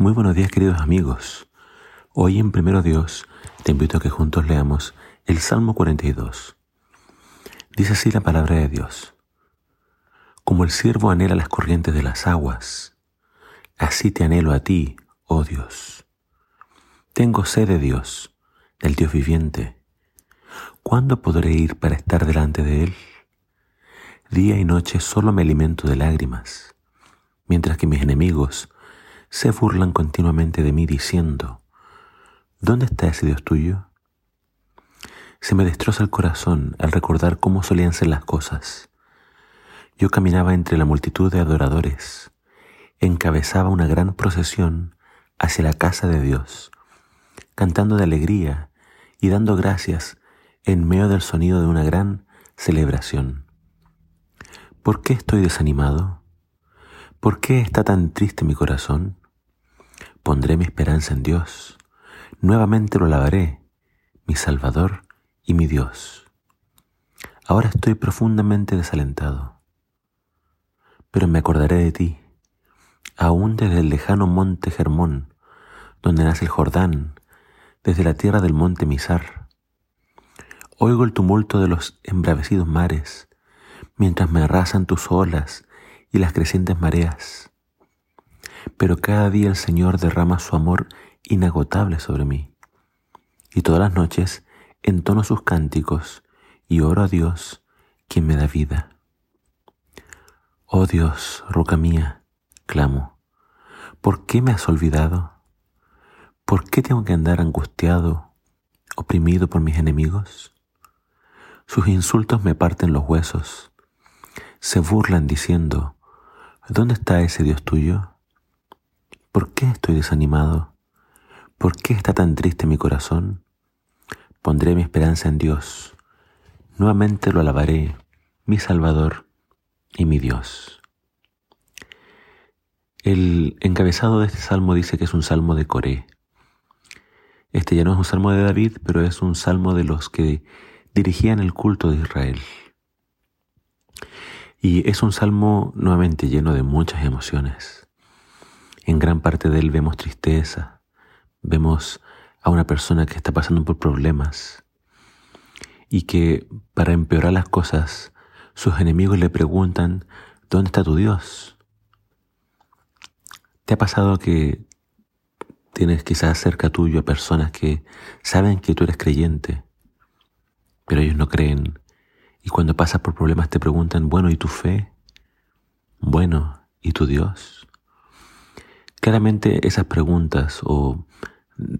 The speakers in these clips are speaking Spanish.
Muy buenos días queridos amigos. Hoy en Primero Dios te invito a que juntos leamos el Salmo 42. Dice así la palabra de Dios. Como el siervo anhela las corrientes de las aguas, así te anhelo a ti, oh Dios. Tengo sed de Dios, del Dios viviente. ¿Cuándo podré ir para estar delante de Él? Día y noche solo me alimento de lágrimas, mientras que mis enemigos se burlan continuamente de mí diciendo, ¿dónde está ese Dios tuyo? Se me destroza el corazón al recordar cómo solían ser las cosas. Yo caminaba entre la multitud de adoradores, encabezaba una gran procesión hacia la casa de Dios, cantando de alegría y dando gracias en medio del sonido de una gran celebración. ¿Por qué estoy desanimado? ¿Por qué está tan triste mi corazón? Pondré mi esperanza en Dios. Nuevamente lo alabaré, mi Salvador y mi Dios. Ahora estoy profundamente desalentado, pero me acordaré de ti, aún desde el lejano monte Germón, donde nace el Jordán, desde la tierra del monte Misar. Oigo el tumulto de los embravecidos mares, mientras me arrasan tus olas y las crecientes mareas. Pero cada día el Señor derrama su amor inagotable sobre mí. Y todas las noches entono sus cánticos y oro a Dios, quien me da vida. Oh Dios, roca mía, clamo, ¿por qué me has olvidado? ¿Por qué tengo que andar angustiado, oprimido por mis enemigos? Sus insultos me parten los huesos. Se burlan diciendo, ¿Dónde está ese Dios tuyo? ¿Por qué estoy desanimado? ¿Por qué está tan triste mi corazón? Pondré mi esperanza en Dios. Nuevamente lo alabaré, mi Salvador y mi Dios. El encabezado de este salmo dice que es un salmo de Coré. Este ya no es un salmo de David, pero es un salmo de los que dirigían el culto de Israel. Y es un salmo nuevamente lleno de muchas emociones. En gran parte de él vemos tristeza, vemos a una persona que está pasando por problemas y que para empeorar las cosas sus enemigos le preguntan, ¿dónde está tu Dios? ¿Te ha pasado que tienes quizás cerca tuyo a personas que saben que tú eres creyente, pero ellos no creen y cuando pasas por problemas te preguntan, bueno, ¿y tu fe? Bueno, ¿y tu Dios? Claramente esas preguntas, o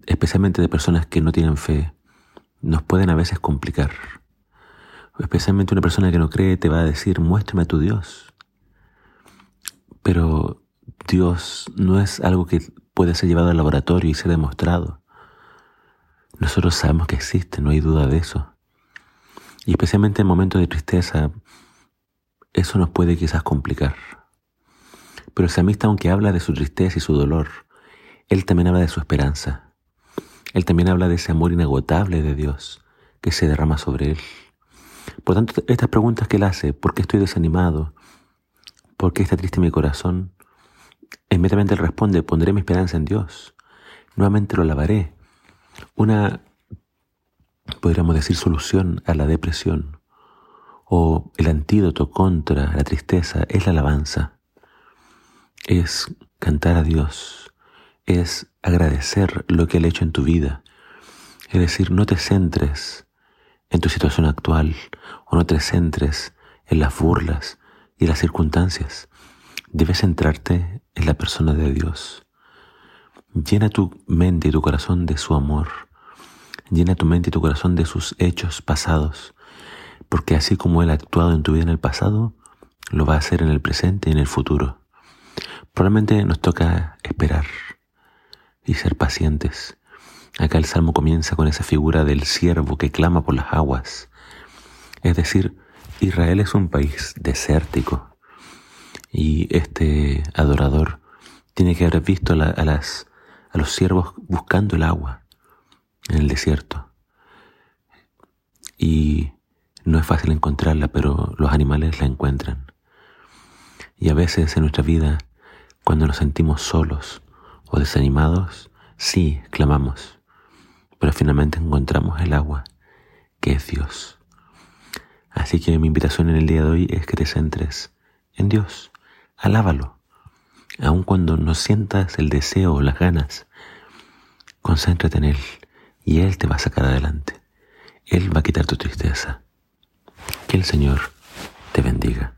especialmente de personas que no tienen fe, nos pueden a veces complicar. Especialmente una persona que no cree te va a decir, muéstrame a tu Dios. Pero Dios no es algo que puede ser llevado al laboratorio y ser demostrado. Nosotros sabemos que existe, no hay duda de eso. Y especialmente en momentos de tristeza, eso nos puede quizás complicar. Pero el samista, aunque habla de su tristeza y su dolor, él también habla de su esperanza. Él también habla de ese amor inagotable de Dios que se derrama sobre él. Por tanto, estas preguntas que él hace, ¿por qué estoy desanimado? ¿Por qué está triste mi corazón? Inmediatamente él responde, pondré mi esperanza en Dios. Nuevamente lo alabaré. Una podríamos decir, solución a la depresión o el antídoto contra la tristeza es la alabanza, es cantar a Dios, es agradecer lo que Él ha hecho en tu vida. Es decir, no te centres en tu situación actual o no te centres en las burlas y las circunstancias. Debes centrarte en la persona de Dios. Llena tu mente y tu corazón de su amor Llena tu mente y tu corazón de sus hechos pasados, porque así como Él ha actuado en tu vida en el pasado, lo va a hacer en el presente y en el futuro. Probablemente nos toca esperar y ser pacientes. Acá el salmo comienza con esa figura del siervo que clama por las aguas. Es decir, Israel es un país desértico y este adorador tiene que haber visto a, a los siervos buscando el agua en el desierto. Y no es fácil encontrarla, pero los animales la encuentran. Y a veces en nuestra vida, cuando nos sentimos solos o desanimados, sí, clamamos, pero finalmente encontramos el agua, que es Dios. Así que mi invitación en el día de hoy es que te centres en Dios, alábalo, aun cuando no sientas el deseo o las ganas, concéntrate en Él y Él te va a sacar adelante. Él va a quitar tu tristeza. Que el Señor te bendiga.